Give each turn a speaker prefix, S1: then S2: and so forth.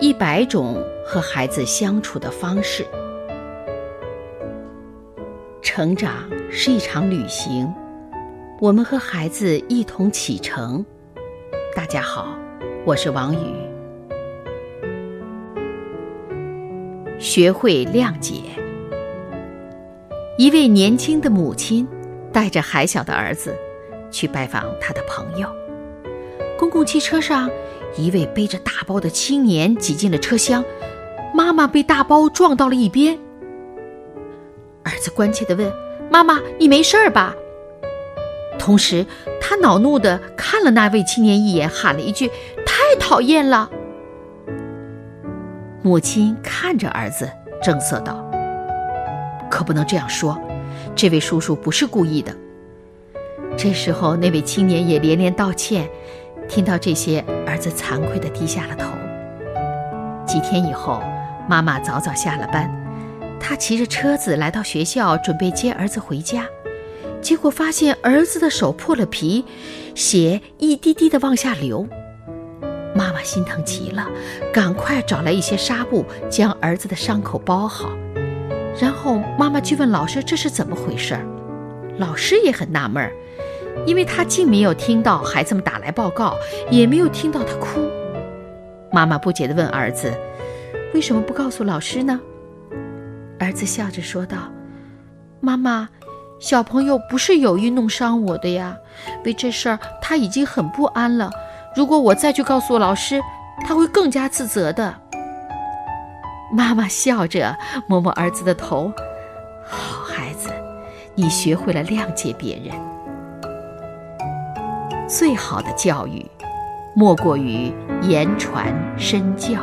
S1: 一百种和孩子相处的方式。成长是一场旅行，我们和孩子一同启程。大家好，我是王宇。学会谅解。一位年轻的母亲带着还小的儿子去拜访他的朋友。公共汽车上，一位背着大包的青年挤进了车厢，妈妈被大包撞到了一边。儿子关切地问：“妈妈，你没事吧？”同时，他恼怒地看了那位青年一眼，喊了一句：“太讨厌了！”母亲看着儿子，正色道：“可不能这样说，这位叔叔不是故意的。”这时候，那位青年也连连道歉。听到这些，儿子惭愧地低下了头。几天以后，妈妈早早下了班，她骑着车子来到学校，准备接儿子回家，结果发现儿子的手破了皮，血一滴滴地往下流。妈妈心疼极了，赶快找来一些纱布，将儿子的伤口包好。然后妈妈去问老师这是怎么回事儿，老师也很纳闷儿。因为他既没有听到孩子们打来报告，也没有听到他哭。妈妈不解地问儿子：“为什么不告诉老师呢？”儿子笑着说道：“妈妈，小朋友不是有意弄伤我的呀。为这事儿他已经很不安了。如果我再去告诉老师，他会更加自责的。”妈妈笑着摸摸儿子的头：“好孩子，你学会了谅解别人。”最好的教育，莫过于言传身教。